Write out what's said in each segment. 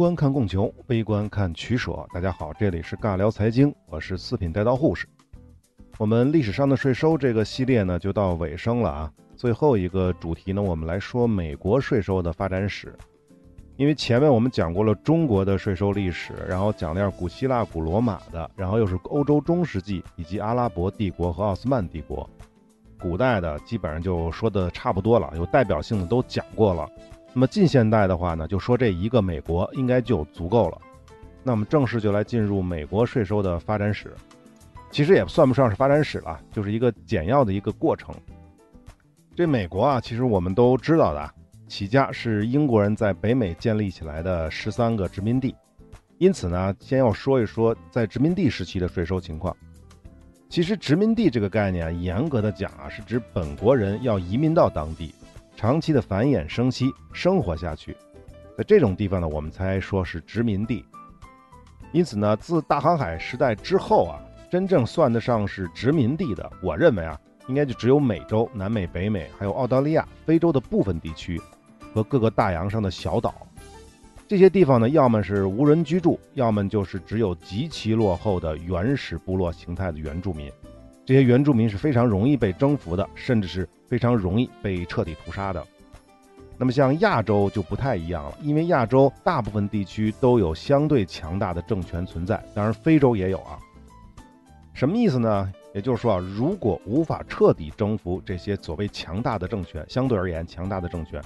观看供求，微观看取舍。大家好，这里是尬聊财经，我是四品带刀护士。我们历史上的税收这个系列呢，就到尾声了啊。最后一个主题呢，我们来说美国税收的发展史。因为前面我们讲过了中国的税收历史，然后讲了古希腊、古罗马的，然后又是欧洲中世纪以及阿拉伯帝国和奥斯曼帝国，古代的基本上就说的差不多了，有代表性的都讲过了。那么近现代的话呢，就说这一个美国应该就足够了。那我们正式就来进入美国税收的发展史，其实也算不上是发展史了，就是一个简要的一个过程。这美国啊，其实我们都知道的。起家是英国人在北美建立起来的十三个殖民地，因此呢，先要说一说在殖民地时期的税收情况。其实殖民地这个概念，严格的讲啊，是指本国人要移民到当地，长期的繁衍生息，生活下去，在这种地方呢，我们才说是殖民地。因此呢，自大航海时代之后啊，真正算得上是殖民地的，我认为啊，应该就只有美洲、南美、北美，还有澳大利亚、非洲的部分地区。和各个大洋上的小岛，这些地方呢，要么是无人居住，要么就是只有极其落后的原始部落形态的原住民。这些原住民是非常容易被征服的，甚至是非常容易被彻底屠杀的。那么像亚洲就不太一样了，因为亚洲大部分地区都有相对强大的政权存在，当然非洲也有啊。什么意思呢？也就是说啊，如果无法彻底征服这些所谓强大的政权，相对而言强大的政权。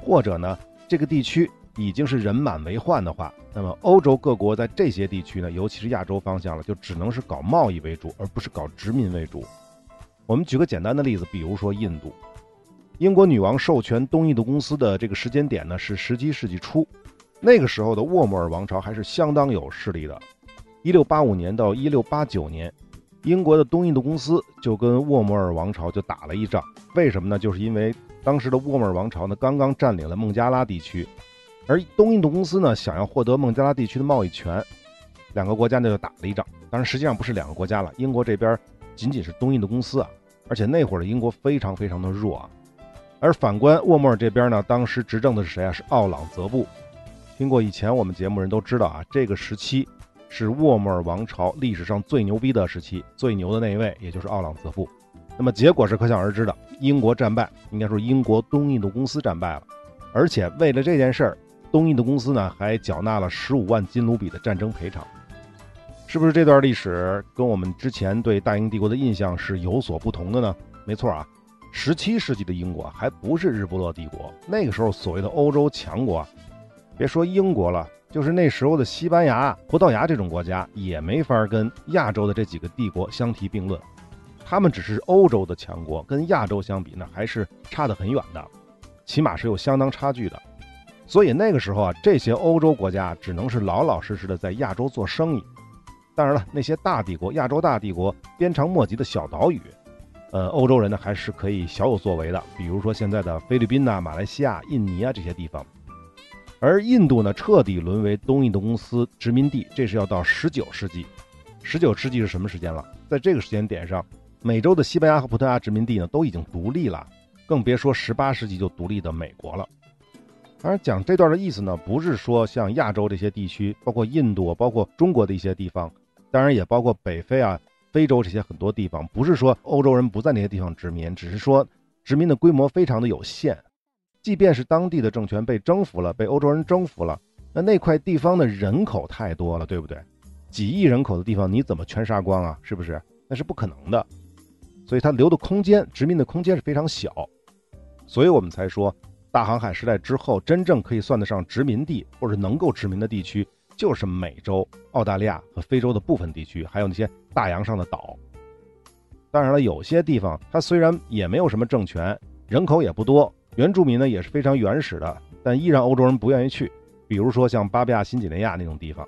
或者呢，这个地区已经是人满为患的话，那么欧洲各国在这些地区呢，尤其是亚洲方向了，就只能是搞贸易为主，而不是搞殖民为主。我们举个简单的例子，比如说印度，英国女王授权东印度公司的这个时间点呢是十七世纪初，那个时候的沃莫尔王朝还是相当有势力的。一六八五年到一六八九年，英国的东印度公司就跟沃莫尔王朝就打了一仗，为什么呢？就是因为。当时的沃莫尔王朝呢，刚刚占领了孟加拉地区，而东印度公司呢，想要获得孟加拉地区的贸易权，两个国家呢就打了一仗。当然，实际上不是两个国家了，英国这边仅仅是东印度公司啊，而且那会儿的英国非常非常的弱啊。而反观沃莫尔这边呢，当时执政的是谁啊？是奥朗泽布。听过以前我们节目人都知道啊，这个时期是沃莫尔王朝历史上最牛逼的时期，最牛的那一位也就是奥朗泽布。那么结果是可想而知的。英国战败，应该说英国东印度公司战败了，而且为了这件事儿，东印度公司呢还缴纳了十五万金卢比的战争赔偿。是不是这段历史跟我们之前对大英帝国的印象是有所不同的呢？没错啊，十七世纪的英国还不是日不落帝国，那个时候所谓的欧洲强国，别说英国了，就是那时候的西班牙、葡萄牙这种国家也没法跟亚洲的这几个帝国相提并论。他们只是欧洲的强国，跟亚洲相比呢，还是差得很远的，起码是有相当差距的。所以那个时候啊，这些欧洲国家只能是老老实实的在亚洲做生意。当然了，那些大帝国、亚洲大帝国鞭长莫及的小岛屿，呃，欧洲人呢还是可以小有作为的。比如说现在的菲律宾呐、马来西亚、印尼啊这些地方。而印度呢，彻底沦为东印度公司殖民地，这是要到十九世纪。十九世纪是什么时间了？在这个时间点上。美洲的西班牙和葡萄牙殖民地呢，都已经独立了，更别说十八世纪就独立的美国了。当然，讲这段的意思呢，不是说像亚洲这些地区，包括印度，包括中国的一些地方，当然也包括北非啊、非洲这些很多地方，不是说欧洲人不在那些地方殖民，只是说殖民的规模非常的有限。即便是当地的政权被征服了，被欧洲人征服了，那那块地方的人口太多了，对不对？几亿人口的地方，你怎么全杀光啊？是不是？那是不可能的。所以它留的空间，殖民的空间是非常小，所以我们才说，大航海时代之后，真正可以算得上殖民地或者能够殖民的地区，就是美洲、澳大利亚和非洲的部分地区，还有那些大洋上的岛。当然了，有些地方它虽然也没有什么政权，人口也不多，原住民呢也是非常原始的，但依然欧洲人不愿意去。比如说像巴布亚新几内亚那种地方，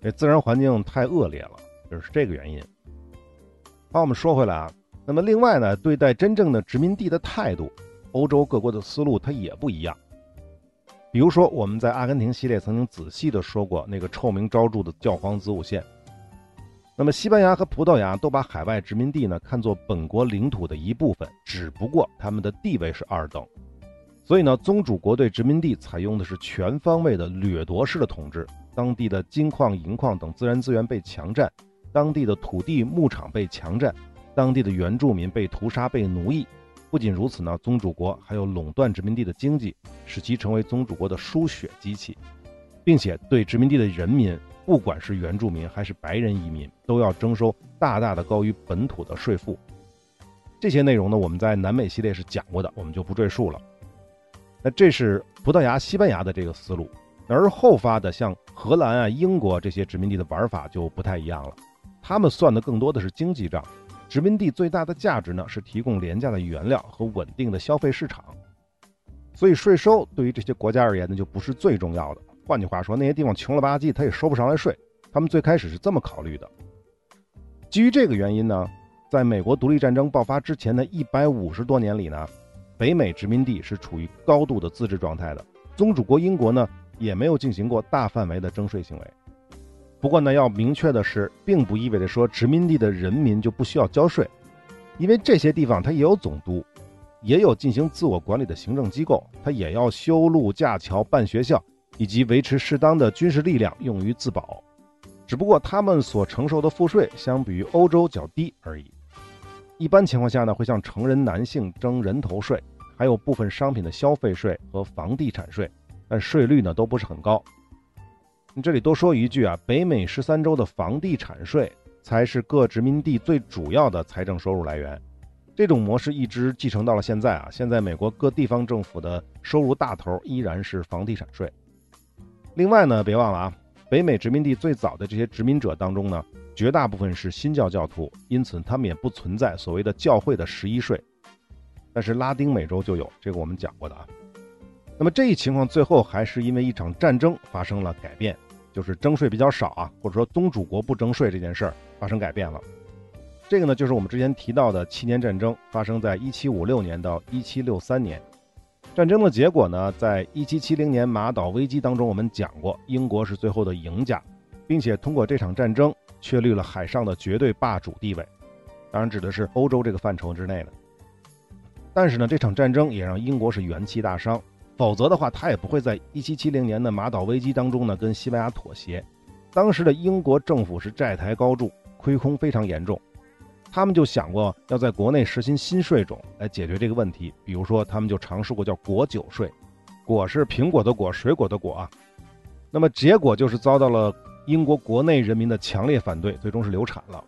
这自然环境太恶劣了，就是这个原因。好，我们说回来啊。那么另外呢，对待真正的殖民地的态度，欧洲各国的思路它也不一样。比如说，我们在阿根廷系列曾经仔细的说过那个臭名昭著的教皇子午线。那么西班牙和葡萄牙都把海外殖民地呢看作本国领土的一部分，只不过他们的地位是二等。所以呢，宗主国对殖民地采用的是全方位的掠夺式的统治，当地的金矿、银矿等自然资源被强占，当地的土地、牧场被强占，当地的原住民被屠杀、被奴役。不仅如此呢，宗主国还有垄断殖民地的经济，使其成为宗主国的输血机器，并且对殖民地的人民，不管是原住民还是白人移民，都要征收大大的高于本土的税负。这些内容呢，我们在南美系列是讲过的，我们就不赘述了。那这是葡萄牙、西班牙的这个思路，而后发的像荷兰啊、英国这些殖民地的玩法就不太一样了。他们算的更多的是经济账，殖民地最大的价值呢是提供廉价的原料和稳定的消费市场。所以税收对于这些国家而言呢就不是最重要的。换句话说，那些地方穷了吧唧，他也收不上来税。他们最开始是这么考虑的。基于这个原因呢，在美国独立战争爆发之前的一百五十多年里呢。北美殖民地是处于高度的自治状态的，宗主国英国呢也没有进行过大范围的征税行为。不过呢，要明确的是，并不意味着说殖民地的人民就不需要交税，因为这些地方它也有总督，也有进行自我管理的行政机构，它也要修路、架桥、办学校，以及维持适当的军事力量用于自保。只不过他们所承受的赋税相比于欧洲较低而已。一般情况下呢，会向成人男性征人头税，还有部分商品的消费税和房地产税，但税率呢都不是很高。这里多说一句啊，北美十三州的房地产税才是各殖民地最主要的财政收入来源。这种模式一直继承到了现在啊，现在美国各地方政府的收入大头依然是房地产税。另外呢，别忘了啊，北美殖民地最早的这些殖民者当中呢。绝大部分是新教教徒，因此他们也不存在所谓的教会的十一税，但是拉丁美洲就有，这个我们讲过的啊。那么这一情况最后还是因为一场战争发生了改变，就是征税比较少啊，或者说宗主国不征税这件事儿发生改变了。这个呢，就是我们之前提到的七年战争，发生在一七五六年到一七六三年。战争的结果呢，在一七七零年马岛危机当中，我们讲过，英国是最后的赢家，并且通过这场战争。确立了海上的绝对霸主地位，当然指的是欧洲这个范畴之内的。但是呢，这场战争也让英国是元气大伤，否则的话，他也不会在1770年的马岛危机当中呢跟西班牙妥协。当时的英国政府是债台高筑，亏空非常严重，他们就想过要在国内实行新税种来解决这个问题，比如说他们就尝试过叫果酒税，果是苹果的果，水果的果啊。那么结果就是遭到了。英国国内人民的强烈反对，最终是流产了。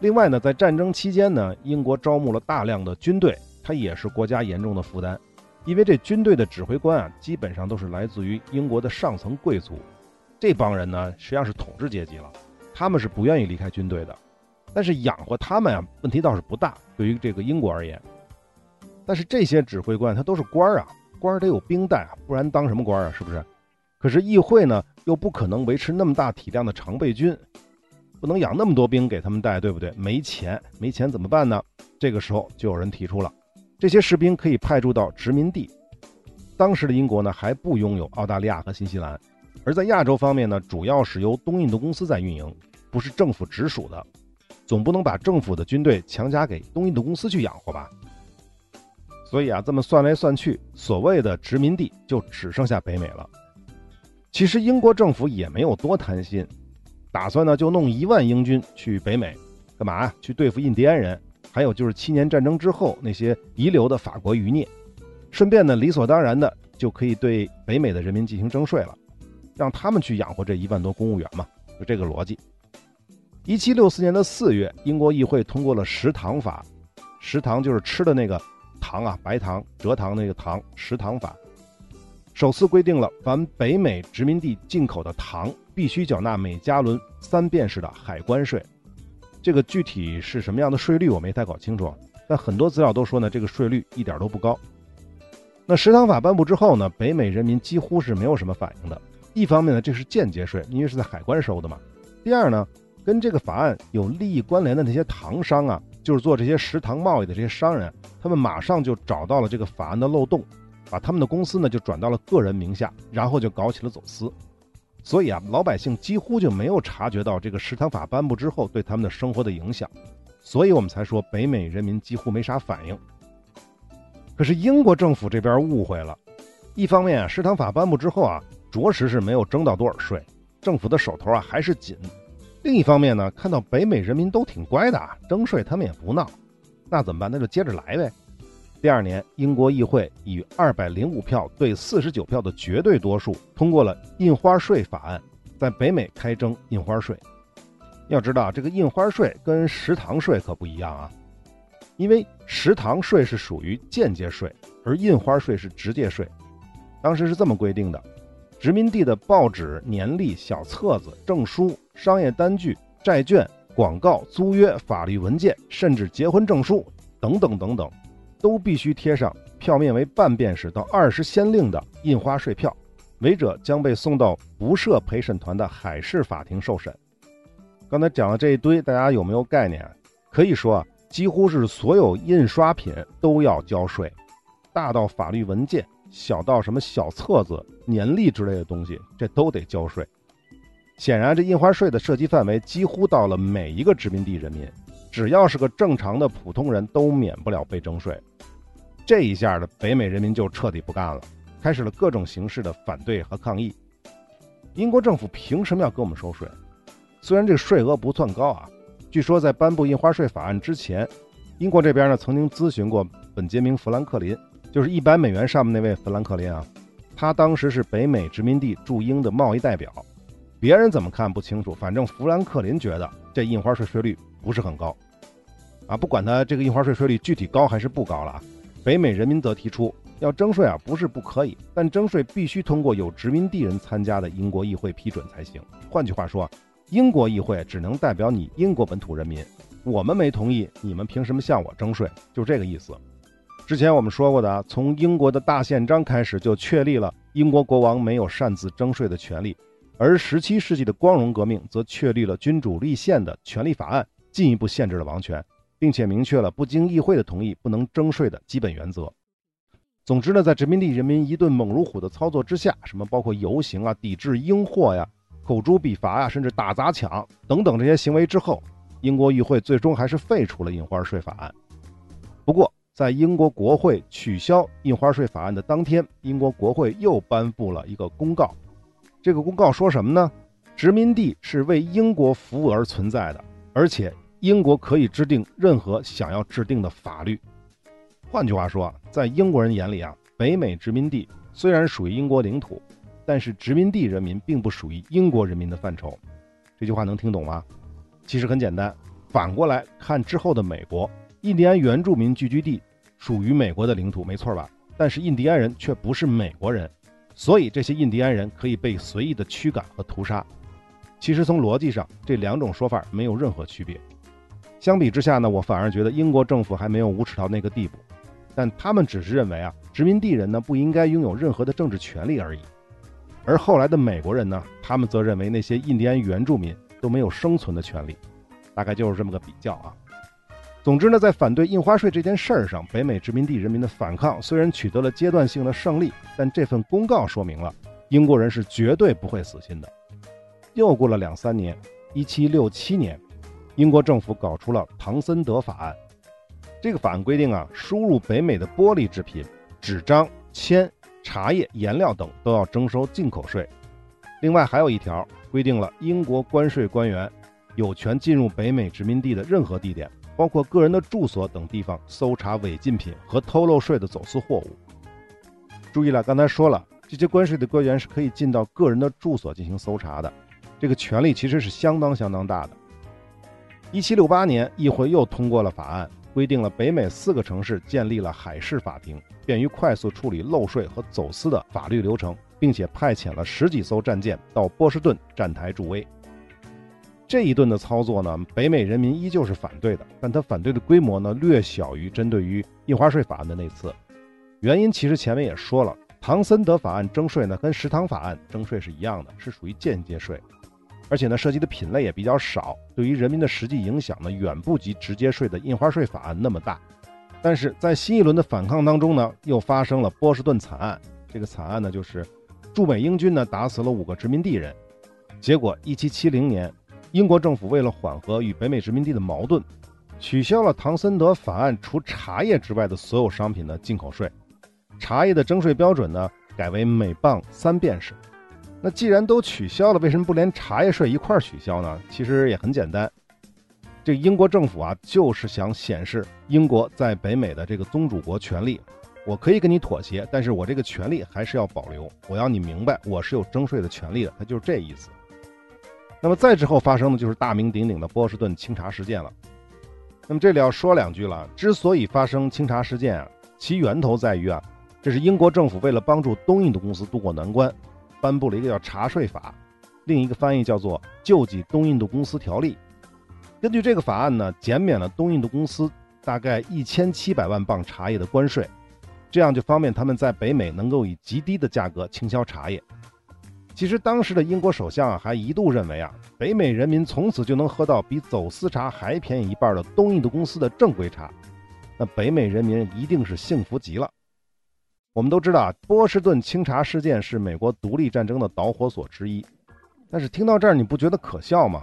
另外呢，在战争期间呢，英国招募了大量的军队，它也是国家严重的负担，因为这军队的指挥官啊，基本上都是来自于英国的上层贵族，这帮人呢，实际上是统治阶级了，他们是不愿意离开军队的。但是养活他们啊，问题倒是不大，对于这个英国而言。但是这些指挥官他都是官儿啊，官儿得有兵带啊，不然当什么官啊？是不是？可是议会呢，又不可能维持那么大体量的常备军，不能养那么多兵给他们带，对不对？没钱，没钱怎么办呢？这个时候就有人提出了，这些士兵可以派驻到殖民地。当时的英国呢，还不拥有澳大利亚和新西兰，而在亚洲方面呢，主要是由东印度公司在运营，不是政府直属的，总不能把政府的军队强加给东印度公司去养活吧？所以啊，这么算来算去，所谓的殖民地就只剩下北美了。其实英国政府也没有多贪心，打算呢就弄一万英军去北美，干嘛？去对付印第安人，还有就是七年战争之后那些遗留的法国余孽，顺便呢理所当然的就可以对北美的人民进行征税了，让他们去养活这一万多公务员嘛，就这个逻辑。一七六四年的四月，英国议会通过了食糖法，食糖就是吃的那个糖啊，白糖、蔗糖那个糖，食糖法。首次规定了，凡北美殖民地进口的糖必须缴纳每加仑三便士的海关税。这个具体是什么样的税率，我没太搞清楚。但很多资料都说呢，这个税率一点都不高。那食糖法颁布之后呢，北美人民几乎是没有什么反应的。一方面呢，这是间接税，因为是在海关收的嘛。第二呢，跟这个法案有利益关联的那些糖商啊，就是做这些食糖贸易的这些商人，他们马上就找到了这个法案的漏洞。把他们的公司呢就转到了个人名下，然后就搞起了走私，所以啊，老百姓几乎就没有察觉到这个食堂法颁布之后对他们的生活的影响，所以我们才说北美人民几乎没啥反应。可是英国政府这边误会了，一方面啊，食堂法颁布之后啊，着实是没有征到多少税，政府的手头啊还是紧；另一方面呢，看到北美人民都挺乖的啊，征税他们也不闹，那怎么办？那就接着来呗。第二年，英国议会以二百零五票对四十九票的绝对多数通过了印花税法案，在北美开征印花税。要知道，这个印花税跟食堂税可不一样啊，因为食堂税是属于间接税，而印花税是直接税。当时是这么规定的：殖民地的报纸、年历、小册子、证书、商业单据、债券、广告、租约、法律文件，甚至结婚证书等等等等，都必须贴上票面为半便士到二十先令的印花税票，违者将被送到不设陪审团的海事法庭受审。刚才讲的这一堆，大家有没有概念？可以说啊，几乎是所有印刷品都要交税，大到法律文件，小到什么小册子、年历之类的东西，这都得交税。显然，这印花税的涉及范围几乎到了每一个殖民地人民，只要是个正常的普通人都免不了被征税。这一下的北美人民就彻底不干了，开始了各种形式的反对和抗议。英国政府凭什么要给我们收税？虽然这税额不算高啊，据说在颁布印花税法案之前，英国这边呢曾经咨询过本杰明·富兰克林，就是一百美元上面那位富兰克林啊，他当时是北美殖民地驻英的贸易代表，别人怎么看不清楚，反正富兰克林觉得这印花税税率不是很高，啊，不管他这个印花税税率具体高还是不高了啊，北美人民则提出要征税啊，不是不可以，但征税必须通过有殖民地人参加的英国议会批准才行。换句话说。英国议会只能代表你英国本土人民，我们没同意，你们凭什么向我征税？就这个意思。之前我们说过的，从英国的大宪章开始就确立了英国国王没有擅自征税的权利，而17世纪的光荣革命则确立了君主立宪的权利法案，进一步限制了王权，并且明确了不经议会的同意不能征税的基本原则。总之呢，在殖民地人民一顿猛如虎的操作之下，什么包括游行啊、抵制英货呀。口诛笔伐呀，甚至打砸抢等等这些行为之后，英国议会最终还是废除了印花税法案。不过，在英国国会取消印花税法案的当天，英国国会又颁布了一个公告。这个公告说什么呢？殖民地是为英国服务而存在的，而且英国可以制定任何想要制定的法律。换句话说，在英国人眼里啊，北美殖民地虽然属于英国领土。但是殖民地人民并不属于英国人民的范畴，这句话能听懂吗？其实很简单，反过来看之后的美国，印第安原住民聚居地属于美国的领土，没错吧？但是印第安人却不是美国人，所以这些印第安人可以被随意的驱赶和屠杀。其实从逻辑上，这两种说法没有任何区别。相比之下呢，我反而觉得英国政府还没有无耻到那个地步，但他们只是认为啊，殖民地人呢不应该拥有任何的政治权利而已。而后来的美国人呢，他们则认为那些印第安原住民都没有生存的权利，大概就是这么个比较啊。总之呢，在反对印花税这件事儿上，北美殖民地人民的反抗虽然取得了阶段性的胜利，但这份公告说明了英国人是绝对不会死心的。又过了两三年，一七六七年，英国政府搞出了唐森德法案。这个法案规定啊，输入北美的玻璃制品、纸张、铅。茶叶、颜料等都要征收进口税。另外还有一条规定了，英国关税官员有权进入北美殖民地的任何地点，包括个人的住所等地方，搜查违禁品和偷漏税的走私货物。注意了，刚才说了，这些关税的官员是可以进到个人的住所进行搜查的，这个权力其实是相当相当大的。一七六八年，议会又通过了法案。规定了北美四个城市建立了海事法庭，便于快速处理漏税和走私的法律流程，并且派遣了十几艘战舰到波士顿站台助威。这一顿的操作呢，北美人民依旧是反对的，但他反对的规模呢略小于针对于印花税法案的那次。原因其实前面也说了，唐森德法案征税呢跟食堂法案征税是一样的，是属于间接税。而且呢，涉及的品类也比较少，对于人民的实际影响呢，远不及直接税的印花税法案那么大。但是在新一轮的反抗当中呢，又发生了波士顿惨案。这个惨案呢，就是驻美英军呢打死了五个殖民地人。结果，一七七零年，英国政府为了缓和与北美殖民地的矛盾，取消了唐森德法案除茶叶之外的所有商品的进口税，茶叶的征税标准呢改为每磅三便士。那既然都取消了，为什么不连茶叶税一块取消呢？其实也很简单，这英国政府啊就是想显示英国在北美的这个宗主国权利。我可以跟你妥协，但是我这个权利还是要保留。我要你明白，我是有征税的权利的。他就是这意思。那么再之后发生的就是大名鼎鼎的波士顿清查事件了。那么这里要说两句了。之所以发生清查事件啊，其源头在于啊，这是英国政府为了帮助东印度公司渡过难关，颁布了一个叫茶税法，另一个翻译叫做救济东印度公司条例。根据这个法案呢，减免了东印度公司大概一千七百万磅茶叶的关税。这样就方便他们在北美能够以极低的价格倾销茶叶。其实当时的英国首相啊，还一度认为啊，北美人民从此就能喝到比走私茶还便宜一半的东印度公司的正规茶，那北美人民一定是幸福极了。我们都知道啊，波士顿清查事件是美国独立战争的导火索之一。但是听到这儿，你不觉得可笑吗？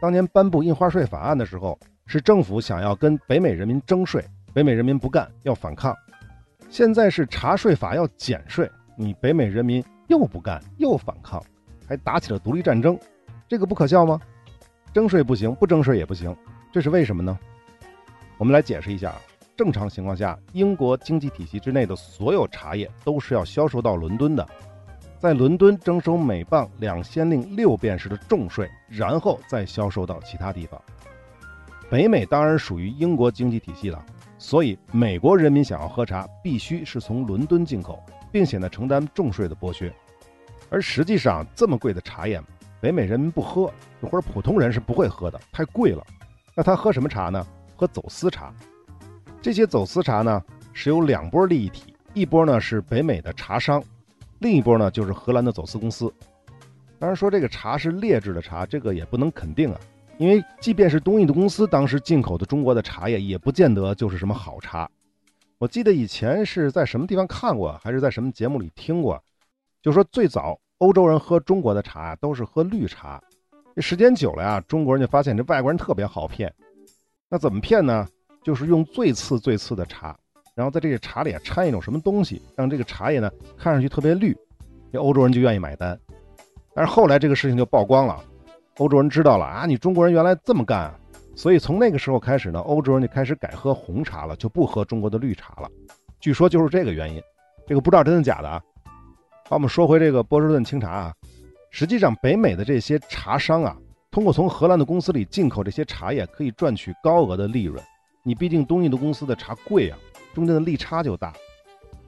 当年颁布印花税法案的时候，是政府想要跟北美人民征税，北美人民不干，要反抗。现在是查税法要减税，你北美人民又不干又反抗，还打起了独立战争，这个不可笑吗？征税不行，不征税也不行，这是为什么呢？我们来解释一下。正常情况下，英国经济体系之内的所有茶叶都是要销售到伦敦的，在伦敦征收每磅两先令六便士的重税，然后再销售到其他地方。北美当然属于英国经济体系了。所以，美国人民想要喝茶，必须是从伦敦进口，并且呢承担重税的剥削。而实际上，这么贵的茶叶，北美人民不喝，或者普通人是不会喝的，太贵了。那他喝什么茶呢？喝走私茶。这些走私茶呢，是有两波利益体，一波呢是北美的茶商，另一波呢就是荷兰的走私公司。当然说这个茶是劣质的茶，这个也不能肯定啊。因为即便是东印度公司当时进口的中国的茶叶，也不见得就是什么好茶。我记得以前是在什么地方看过，还是在什么节目里听过，就说最早欧洲人喝中国的茶都是喝绿茶，这时间久了呀，中国人就发现这外国人特别好骗。那怎么骗呢？就是用最次最次的茶，然后在这个茶里掺一种什么东西，让这个茶叶呢看上去特别绿，这欧洲人就愿意买单。但是后来这个事情就曝光了。欧洲人知道了啊，你中国人原来这么干啊，所以从那个时候开始呢，欧洲人就开始改喝红茶了，就不喝中国的绿茶了。据说就是这个原因，这个不知道真的假的啊。好，我们说回这个波士顿清茶啊，实际上北美的这些茶商啊，通过从荷兰的公司里进口这些茶叶，可以赚取高额的利润。你毕竟东印度公司的茶贵啊，中间的利差就大。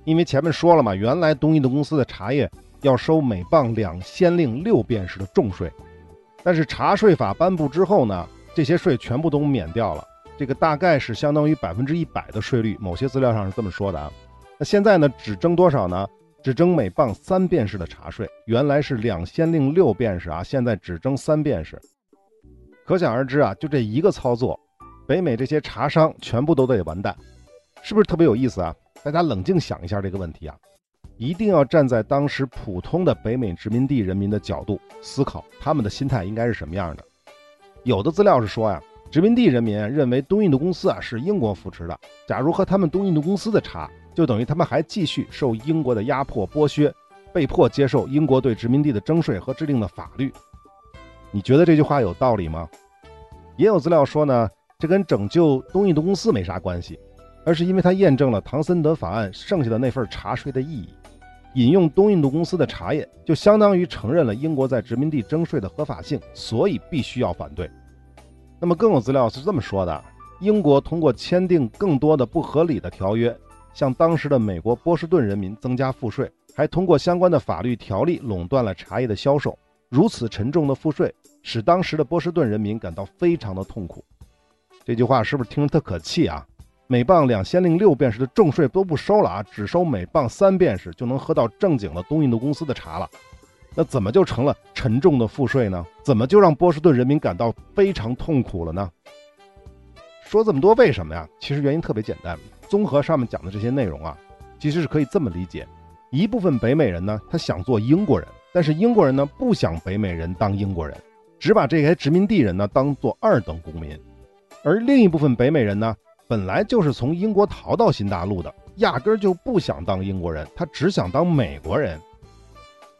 因为前面说了嘛，原来东印度公司的茶叶要收每磅两先令六便士的重税。但是茶税法颁布之后呢，这些税全部都免掉了，这个大概是相当于百分之一百的税率，某些资料上是这么说的啊。那现在呢，只征多少呢？只征每磅三便士的茶税，原来是两先令六便士啊，现在只征三便士。可想而知啊，就这一个操作，北美这些茶商全部都得完蛋，是不是特别有意思啊？大家冷静想一下这个问题啊。一定要站在当时普通的北美殖民地人民的角度思考，他们的心态应该是什么样的？有的资料是说呀，殖民地人民认为东印度公司啊是英国扶持的，假如喝他们东印度公司的茶，就等于他们还继续受英国的压迫剥削，被迫接受英国对殖民地的征税和制定的法律。你觉得这句话有道理吗？也有资料说呢，这跟拯救东印度公司没啥关系，而是因为它验证了唐森德法案剩下的那份茶税的意义。引用东印度公司的茶叶，就相当于承认了英国在殖民地征税的合法性，所以必须要反对。那么更有资料是这么说的：英国通过签订更多的不合理的条约，向当时的美国波士顿人民增加赋税，还通过相关的法律条例垄断了茶叶的销售。如此沉重的赋税，使当时的波士顿人民感到非常的痛苦。这句话是不是听着特可气啊？每磅两先令六便士的重税都不收了啊，只收每磅三便士，就能喝到正经的东印度公司的茶了。那怎么就成了沉重的赋税呢？怎么就让波士顿人民感到非常痛苦了呢？说这么多为什么呀？其实原因特别简单。综合上面讲的这些内容啊，其实是可以这么理解：一部分北美人呢，他想做英国人，但是英国人呢不想北美人当英国人，只把这些殖民地人呢当做二等公民。而另一部分北美人呢，本来就是从英国逃到新大陆的，压根儿就不想当英国人，他只想当美国人。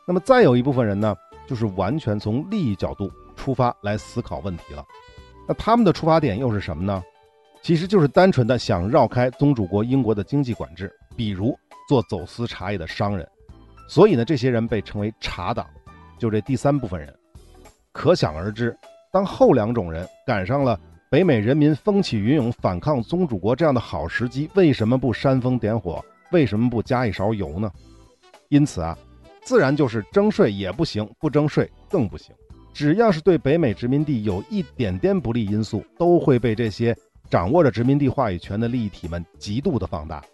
那么再有一部分人呢，就是完全从利益角度出发来思考问题了。那他们的出发点又是什么呢？其实就是单纯的想绕开宗主国英国的经济管制，比如做走私茶叶的商人。所以呢，这些人被称为茶党，就这第三部分人。可想而知，当后两种人赶上了北美人民风起云涌反抗宗主国这样的好时机，为什么不煽风点火？为什么不加一勺油呢？因此啊。自然就是征税也不行，不征税更不行。只要是对北美殖民地有一点点不利因素，都会被这些掌握着殖民地话语权的利益体们极度的放大。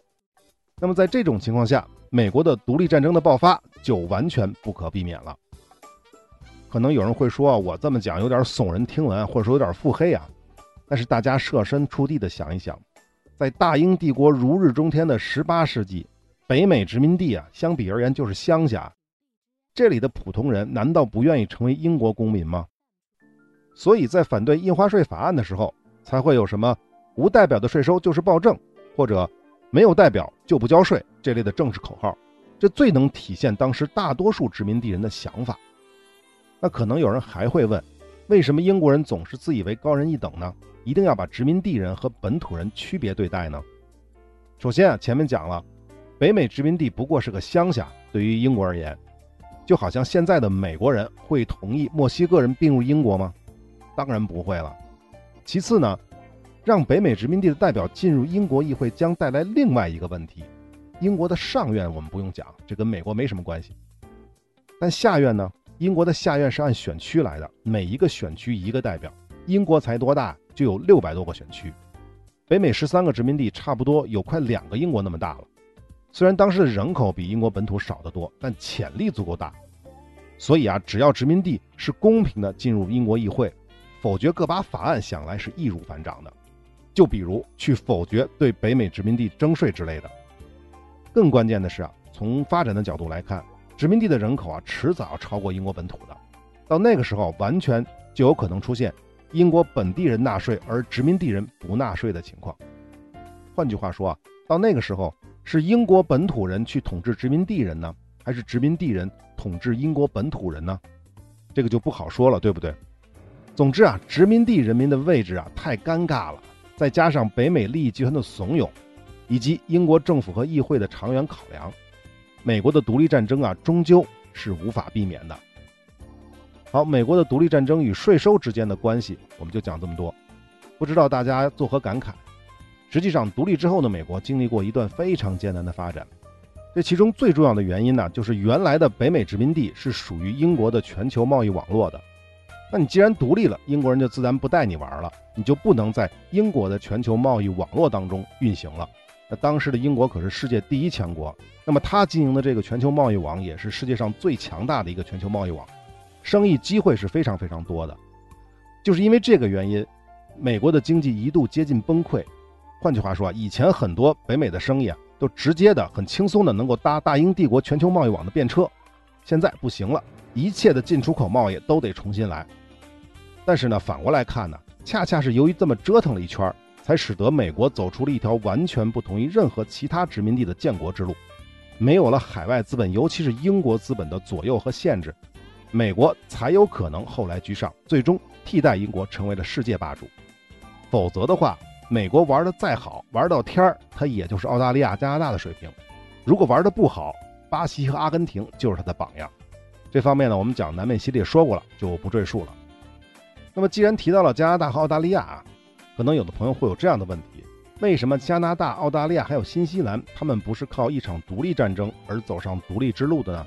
那么在这种情况下，美国的独立战争的爆发就完全不可避免了。可能有人会说，我这么讲有点耸人听闻，或者说有点腹黑啊。但是大家设身处地的想一想，在大英帝国如日中天的十八世纪，北美殖民地啊，相比而言就是乡下。这里的普通人难道不愿意成为英国公民吗？所以在反对印花税法案的时候，才会有什么“无代表的税收就是暴政”或者“没有代表就不交税”这类的政治口号。这最能体现当时大多数殖民地人的想法。那可能有人还会问，为什么英国人总是自以为高人一等呢？一定要把殖民地人和本土人区别对待呢？首先啊，前面讲了，北美殖民地不过是个乡下，对于英国而言。就好像现在的美国人会同意墨西哥人并入英国吗？当然不会了。其次呢，让北美殖民地的代表进入英国议会将带来另外一个问题：英国的上院我们不用讲，这跟美国没什么关系。但下院呢？英国的下院是按选区来的，每一个选区一个代表。英国才多大，就有六百多个选区。北美十三个殖民地差不多有快两个英国那么大了。虽然当时的人口比英国本土少得多，但潜力足够大，所以啊，只要殖民地是公平的进入英国议会，否决各把法案，想来是易如反掌的。就比如去否决对北美殖民地征税之类的。更关键的是啊，从发展的角度来看，殖民地的人口啊，迟早要超过英国本土的。到那个时候，完全就有可能出现英国本地人纳税而殖民地人不纳税的情况。换句话说啊，到那个时候。是英国本土人去统治殖民地人呢，还是殖民地人统治英国本土人呢？这个就不好说了，对不对？总之啊，殖民地人民的位置啊太尴尬了，再加上北美利益集团的怂恿，以及英国政府和议会的长远考量，美国的独立战争啊终究是无法避免的。好，美国的独立战争与税收之间的关系，我们就讲这么多，不知道大家作何感慨？实际上，独立之后的美国经历过一段非常艰难的发展。这其中最重要的原因呢，就是原来的北美殖民地是属于英国的全球贸易网络的。那你既然独立了，英国人就自然不带你玩了，你就不能在英国的全球贸易网络当中运行了。那当时的英国可是世界第一强国，那么他经营的这个全球贸易网也是世界上最强大的一个全球贸易网，生意机会是非常非常多的。就是因为这个原因，美国的经济一度接近崩溃。换句话说，以前很多北美的生意啊，都直接的、很轻松的能够搭大英帝国全球贸易网的便车，现在不行了，一切的进出口贸易都得重新来。但是呢，反过来看呢，恰恰是由于这么折腾了一圈，才使得美国走出了一条完全不同于任何其他殖民地的建国之路。没有了海外资本，尤其是英国资本的左右和限制，美国才有可能后来居上，最终替代英国成为了世界霸主。否则的话，美国玩的再好，玩到天儿，它也就是澳大利亚、加拿大的水平。如果玩的不好，巴西和阿根廷就是它的榜样。这方面呢，我们讲南美系列说过了，就不赘述了。那么，既然提到了加拿大和澳大利亚啊，可能有的朋友会有这样的问题：为什么加拿大、澳大利亚还有新西兰，他们不是靠一场独立战争而走上独立之路的呢？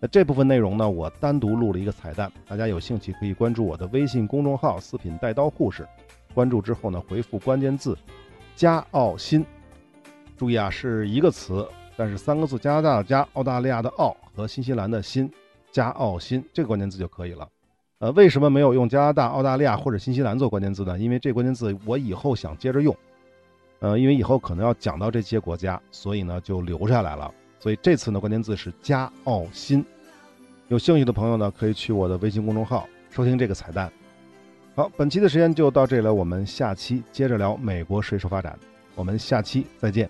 那这部分内容呢，我单独录了一个彩蛋，大家有兴趣可以关注我的微信公众号“四品带刀护士”。关注之后呢，回复关键字“加澳新”，注意啊，是一个词，但是三个字：加拿大的加、澳大利亚的澳和新西兰的新，加澳新这个关键字就可以了。呃，为什么没有用加拿大、澳大利亚或者新西兰做关键字呢？因为这关键字我以后想接着用，呃，因为以后可能要讲到这些国家，所以呢就留下来了。所以这次呢，关键字是加澳新。有兴趣的朋友呢，可以去我的微信公众号收听这个彩蛋。好，本期的时间就到这里了，我们下期接着聊美国税收发展，我们下期再见。